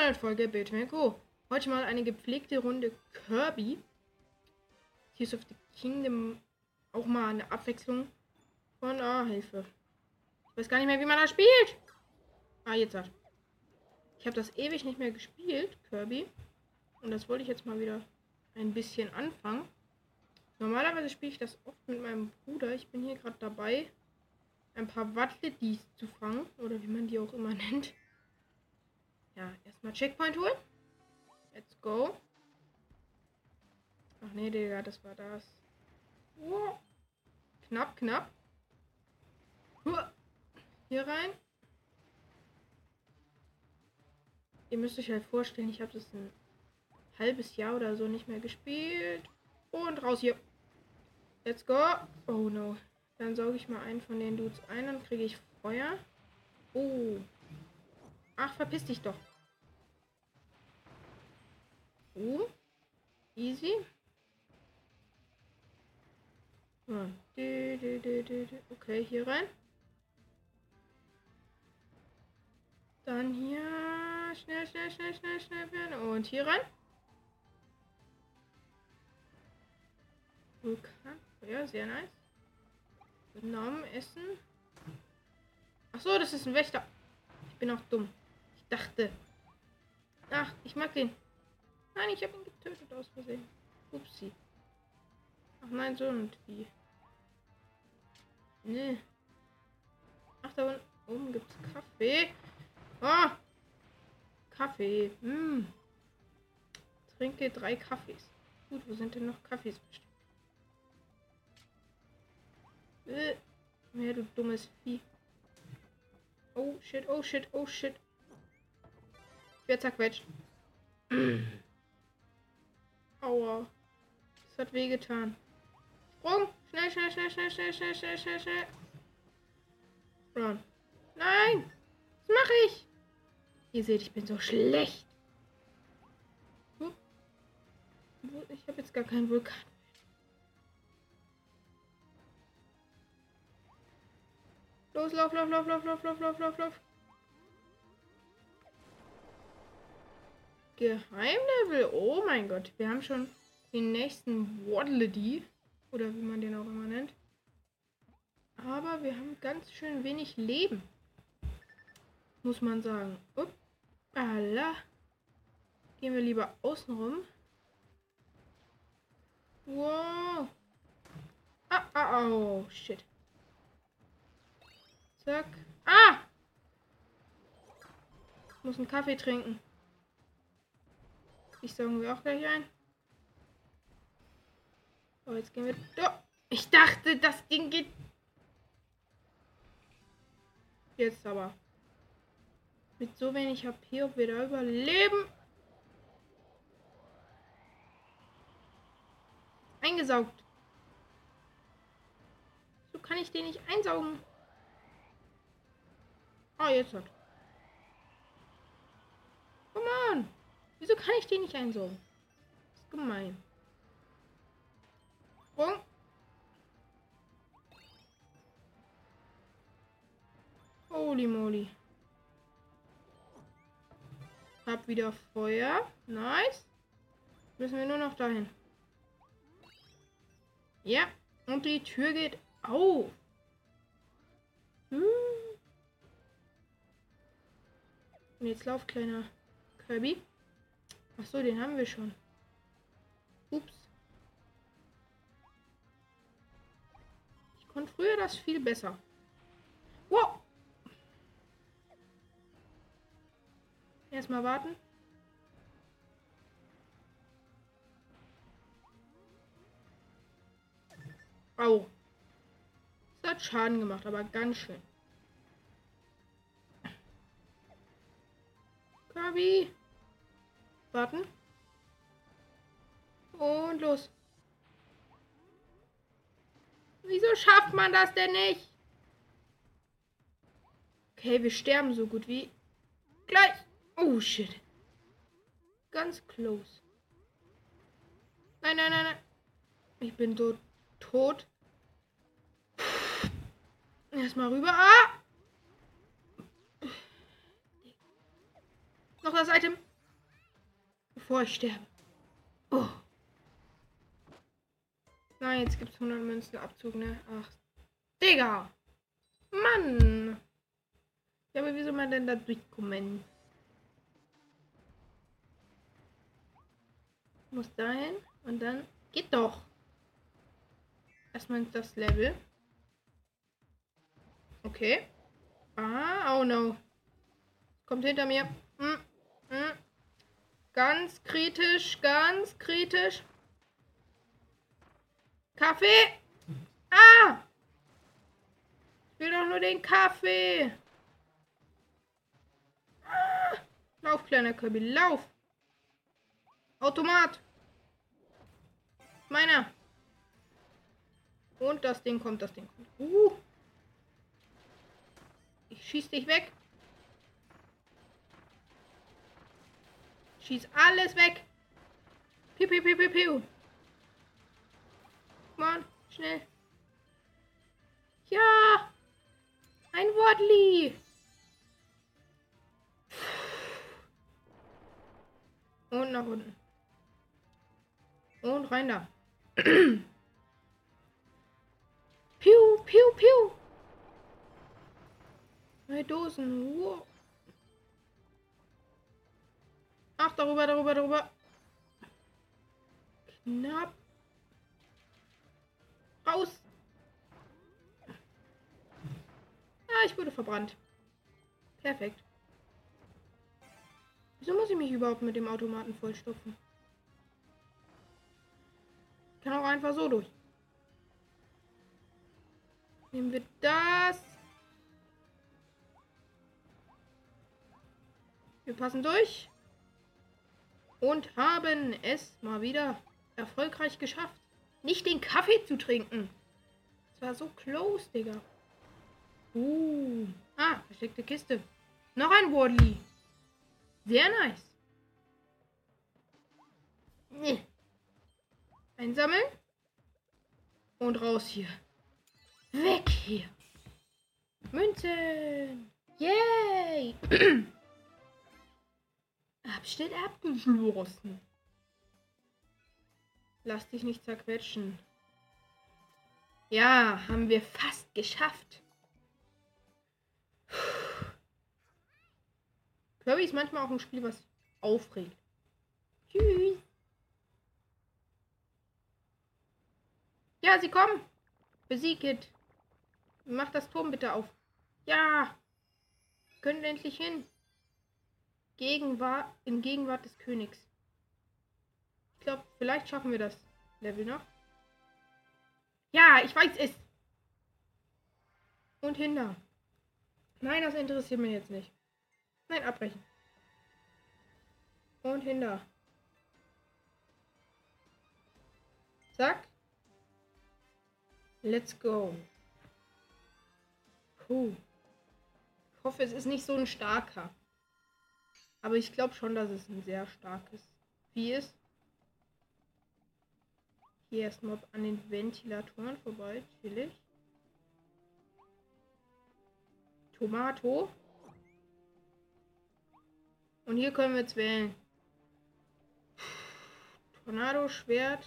Folge Bildschirm Co. Heute mal eine gepflegte Runde Kirby. Tears of the Kingdom. Auch mal eine Abwechslung von Ah, Hilfe. Ich weiß gar nicht mehr, wie man das spielt. Ah, jetzt hat. Ich habe das ewig nicht mehr gespielt, Kirby. Und das wollte ich jetzt mal wieder ein bisschen anfangen. Normalerweise spiele ich das oft mit meinem Bruder. Ich bin hier gerade dabei, ein paar Wattledis zu fangen. Oder wie man die auch immer nennt. Ja, erstmal Checkpoint holen. Let's go. Ach nee, Digga, das war das. Oh. Knapp, knapp. Hier rein. Ihr müsst euch halt vorstellen, ich habe das ein halbes Jahr oder so nicht mehr gespielt. Und raus hier. Let's go. Oh no. Dann sauge ich mal einen von den Dudes ein und kriege ich Feuer. Oh. Ach, verpiss dich doch. Oh. Easy. Okay, hier rein. Dann hier schnell, schnell, schnell, schnell, schnell werden. Und hier rein. Vulkan. Ja, sehr nice. Namen essen. Ach so, das ist ein Wächter. Ich bin auch dumm. Ich dachte. Ach, ich mag den. Nein, ich habe ihn getötet aus Versehen. Upsi. Ach nein, so und wie. Nee. Ach, da oben gibt's Kaffee. Ah! Kaffee. Hm. Trinke drei Kaffees. Gut, wo sind denn noch Kaffees bestimmt? Äh, ja, du dummes Vieh. Oh shit, oh shit, oh shit. Ich werde zerquetscht. Aua. Das hat wehgetan. Sprung! Schnell, schnell, schnell, schnell, schnell, schnell, schnell, schnell, schnell. Run. Nein! Was mache ich? Ihr seht, ich bin so schlecht. Ich habe jetzt gar keinen Vulkan. Los, lauf, lauf, lauf, lauf, lauf, lauf, lauf, lauf, lauf. Geheimlevel. Oh mein Gott. Wir haben schon den nächsten Waddledy. Oder wie man den auch immer nennt. Aber wir haben ganz schön wenig Leben. Muss man sagen. Uppala. Gehen wir lieber außen rum. Wow. Ah, ah, oh, shit. Zack. Ah! Ich muss einen Kaffee trinken. Ich sagen wir auch gleich ein. Oh, jetzt gehen wir. Oh, ich dachte, das Ding geht. Jetzt aber. Mit so wenig HP, ob wir da überleben. Eingesaugt. So kann ich den nicht einsaugen. Oh, jetzt hat. Come on. Wieso kann ich den nicht einsaugen? Das ist gemein. Sprung. Holy moly. Hab wieder Feuer. Nice. Müssen wir nur noch dahin. Ja. Und die Tür geht auf. Hm. Und jetzt lauf, kleiner Kirby. Ach so, den haben wir schon. Ups. Ich konnte früher das viel besser. Wow. Erstmal warten. Au. Das hat Schaden gemacht, aber ganz schön. Kirby. Warten. Und los. Wieso schafft man das denn nicht? Okay, wir sterben so gut wie gleich. Oh shit. Ganz close. Nein, nein, nein, nein. Ich bin tot. Tot. Erstmal rüber. Ah! Noch das Item. Bevor ich sterbe. Oh. Nein, jetzt gibt es 100 Münzen Abzug, ne? Ach. Digga! Mann! Ja, aber wie soll man denn da durchkommen? Muss dahin und dann geht doch. Erstmal das Level. Okay. Ah, oh no. Kommt hinter mir. Hm, hm. Ganz kritisch, ganz kritisch. Kaffee! Ah! Ich will doch nur den Kaffee. Ah! Lauf, kleiner Kirby, lauf! Automat! Meiner! Und das Ding kommt, das Ding kommt. Uh. Ich schieß dich weg. Schieß alles weg. Piu, piu, piu, piu, piu. Mann, schnell. Ja. Ein Wodli. Und nach unten. Und rein da. Piu, piu, piu. Neue Dosen. Wow. Darüber, darüber, darüber. Knapp. Raus. Ah, ich wurde verbrannt. Perfekt. Wieso muss ich mich überhaupt mit dem Automaten vollstopfen? Ich kann auch einfach so durch. Nehmen wir das. Wir passen durch. Und haben es mal wieder erfolgreich geschafft, nicht den Kaffee zu trinken. Das war so close, Digga. Uh. Ah, versteckte Kiste. Noch ein Wardley. Sehr nice. Nee. Einsammeln. Und raus hier. Weg hier. Münzen. Yay. Abschnitt abgeschlossen. Lass dich nicht zerquetschen. Ja, haben wir fast geschafft. Kirby ist manchmal auch ein Spiel, was aufregt. Tschüss. Ja, sie kommen. Besiegt. Mach das Turm bitte auf. Ja. Können endlich hin. Gegenwart, in Gegenwart des Königs. Ich glaube, vielleicht schaffen wir das Level noch. Ja, ich weiß es. Und hinter. Nein, das interessiert mich jetzt nicht. Nein, abbrechen. Und hinter. Zack. Let's go. Puh. Ich hoffe, es ist nicht so ein starker. Aber ich glaube schon, dass es ein sehr starkes Vieh ist. Hier erstmal an den Ventilatoren vorbei. Chillig. Tomato. Und hier können wir jetzt wählen. Tornado, Schwert.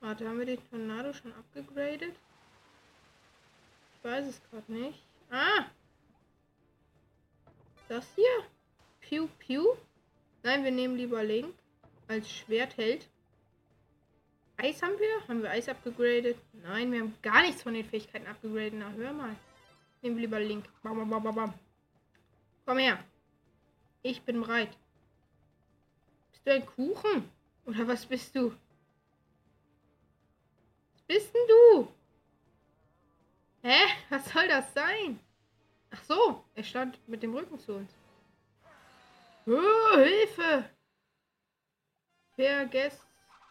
Warte, haben wir den Tornado schon abgegradet? Ich weiß es gerade nicht. Ah! Das hier? Piu Piu? Nein, wir nehmen lieber Link als Schwertheld. Eis haben wir? Haben wir Eis abgegradet? Nein, wir haben gar nichts von den Fähigkeiten abgegradet. Na, hör mal. Nehmen wir lieber Link. Bam, bam, bam, bam. Komm her. Ich bin bereit. Bist du ein Kuchen? Oder was bist du? Was bist denn du? Hä? Was soll das sein? So, er stand mit dem Rücken zu uns. Oh, Hilfe! Vergesst.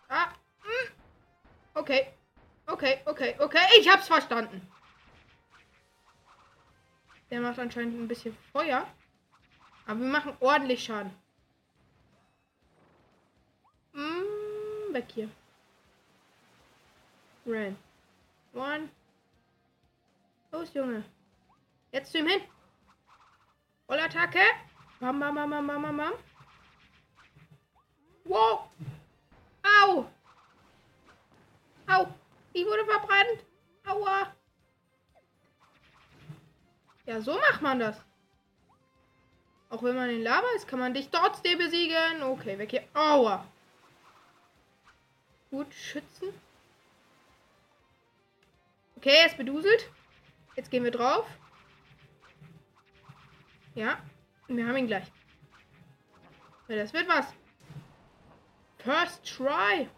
Ah. Hm. Okay. Okay, okay, okay. Ich hab's verstanden. Der macht anscheinend ein bisschen Feuer. Aber wir machen ordentlich Schaden. Mm, weg hier. Ren. One. Los, Junge. Jetzt zu ihm hin. Vollattacke. Bam, bam, bam, bam, bam, bam. Wow. Au. Au. Ich wurde verbrannt. Aua. Ja, so macht man das. Auch wenn man in Lava ist, kann man dich trotzdem besiegen. Okay, weg hier. Aua. Gut, schützen. Okay, er ist beduselt. Jetzt gehen wir drauf. Ja, wir haben ihn gleich. Das wird was. First try.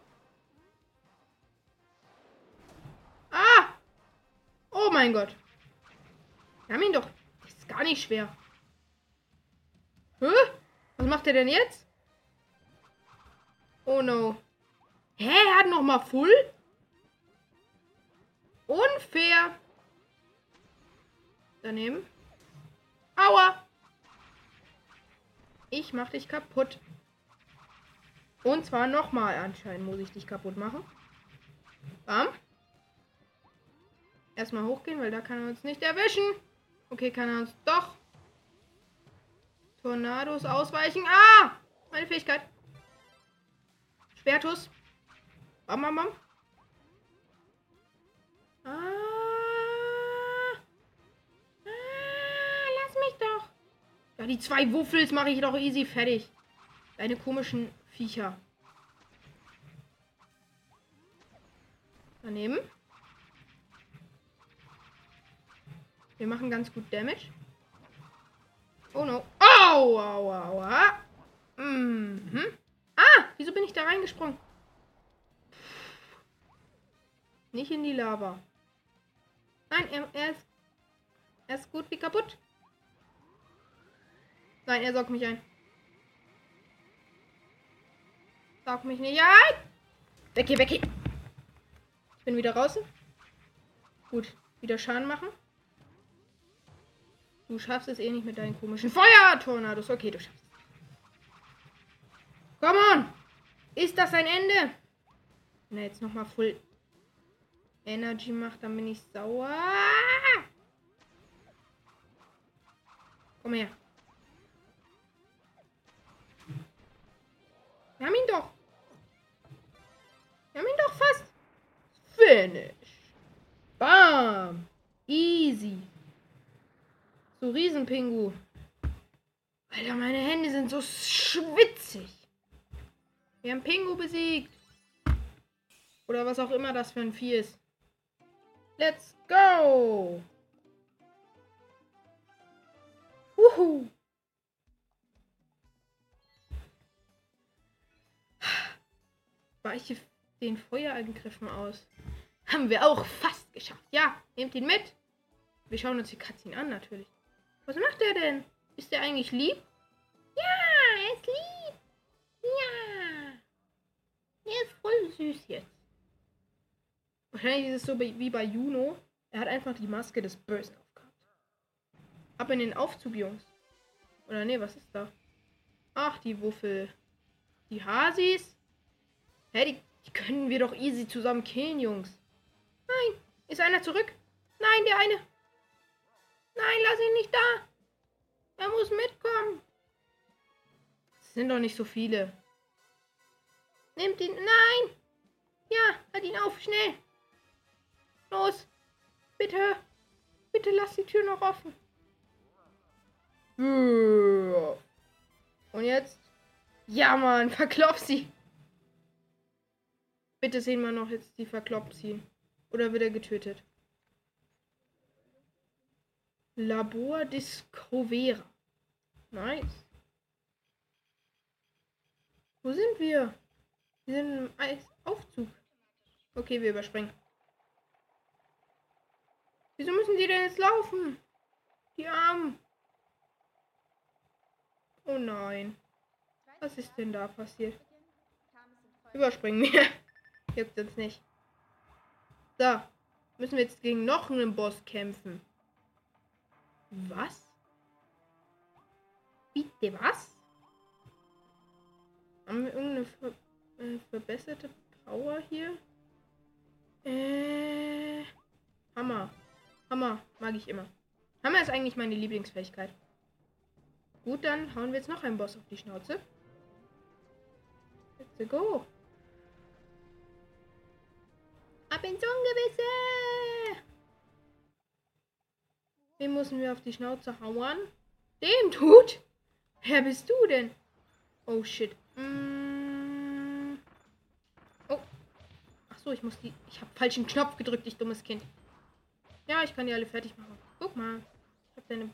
Ah! Oh mein Gott. Wir haben ihn doch. Das ist gar nicht schwer. Hä? Was macht er denn jetzt? Oh no. Hä? Er hat noch mal Full? Unfair. Daneben. Aua. Ich mach dich kaputt. Und zwar nochmal anscheinend muss ich dich kaputt machen. Bam. Erstmal hochgehen, weil da kann er uns nicht erwischen. Okay, kann er uns doch. Tornados ausweichen. Ah! Meine Fähigkeit. Schwertus. Bam, bam, bam. Ah. Ja, die zwei Wuffels mache ich doch easy fertig. Deine komischen Viecher. Daneben. Wir machen ganz gut Damage. Oh no. Au, au, au, au. Mhm. Ah, wieso bin ich da reingesprungen? Nicht in die Lava. Nein, er, er, ist, er ist gut wie kaputt. Nein, er saugt mich ein. Saug mich nicht ein. Weg hier, weg hier. Ich bin wieder draußen. Gut, wieder Schaden machen. Du schaffst es eh nicht mit deinen komischen Feuertornados. Okay, du schaffst es. Come on! Ist das ein Ende? Wenn er jetzt nochmal Full Energy macht, dann bin ich sauer. Komm her. Wir haben ihn doch. Wir haben ihn doch fast. Finish. Bam. Easy. So Riesenpingu. Alter, meine Hände sind so schwitzig. Wir haben Pingu besiegt. Oder was auch immer das für ein Vieh ist. Let's go! Wuhu! Weiche den Feuerangriffen aus. Haben wir auch fast geschafft. Ja, nehmt ihn mit. Wir schauen uns die Katzin an, natürlich. Was macht er denn? Ist er eigentlich lieb? Ja, er ist lieb. Ja. Er ist voll süß jetzt. Wahrscheinlich ist es so wie bei Juno. Er hat einfach die Maske des Bösen aufgehabt. Ab in den Aufzug, Jungs. Oder nee, was ist da? Ach, die Wuffel. Die Hasis? Hä, die, die können wir doch easy zusammen killen, Jungs. Nein, ist einer zurück? Nein, der eine. Nein, lass ihn nicht da. Er muss mitkommen. Es sind doch nicht so viele. Nimmt ihn. Nein. Ja, halt ihn auf. Schnell. Los. Bitte. Bitte lass die Tür noch offen. Und jetzt? Ja, Mann. Verklopf sie. Bitte sehen wir noch jetzt die verkloppt sie. Oder wird er getötet? Labor Discovera. Nice. Wo sind wir? Wir sind im Aufzug. Okay, wir überspringen. Wieso müssen die denn jetzt laufen? Die Armen. Oh nein. Was ist denn da passiert? Überspringen wir. Juckt uns nicht. So. Müssen wir jetzt gegen noch einen Boss kämpfen. Was? Bitte was? Haben wir irgendeine ver äh, verbesserte Power hier? Äh. Hammer. Hammer mag ich immer. Hammer ist eigentlich meine Lieblingsfähigkeit. Gut, dann hauen wir jetzt noch einen Boss auf die Schnauze. Let's go. Ab ins Ungewisse! Den müssen wir auf die Schnauze hauen. Den tut? Wer bist du denn? Oh shit. Mm. Oh. Ach so, ich muss die. Ich habe falschen Knopf gedrückt, ich dummes Kind. Ja, ich kann die alle fertig machen. Guck mal. Ich habe deine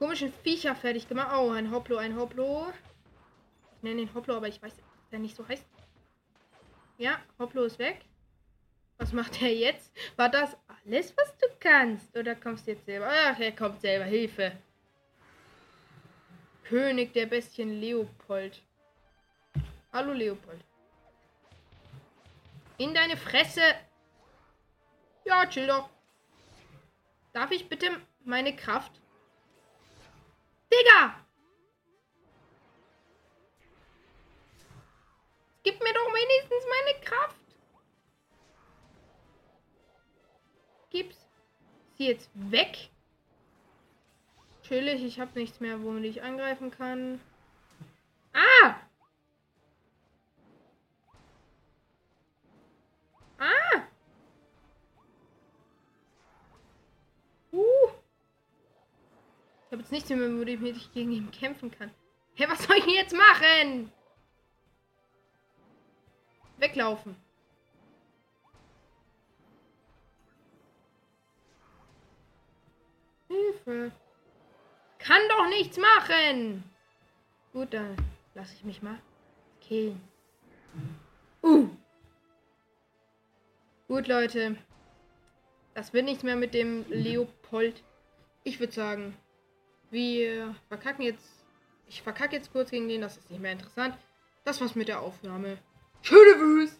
komischen Viecher fertig gemacht. Oh, ein Hoplo, ein Hoplo. Ich nenne ihn Hoplo, aber ich weiß, dass der nicht so heißt. Ja, Hoplo ist weg. Was macht er jetzt? War das alles, was du kannst? Oder kommst du jetzt selber? Ach, er kommt selber. Hilfe. König der Bestien Leopold. Hallo Leopold. In deine Fresse. Ja, chill doch. Darf ich bitte meine Kraft? Digga! Sie jetzt weg. Chillig, ich habe nichts mehr, womit ich angreifen kann. Ah! Ah! Uh! Ich habe jetzt nichts mehr, womit ich gegen ihn kämpfen kann. Hey, was soll ich jetzt machen? Weglaufen. Hilfe. Kann doch nichts machen. Gut, dann lasse ich mich mal killen. Uh. Gut, Leute. Das wird nichts mehr mit dem Leopold. Ich würde sagen, wir verkacken jetzt. Ich verkacke jetzt kurz gegen den, das ist nicht mehr interessant. Das war's mit der Aufnahme. Schöne Wüste.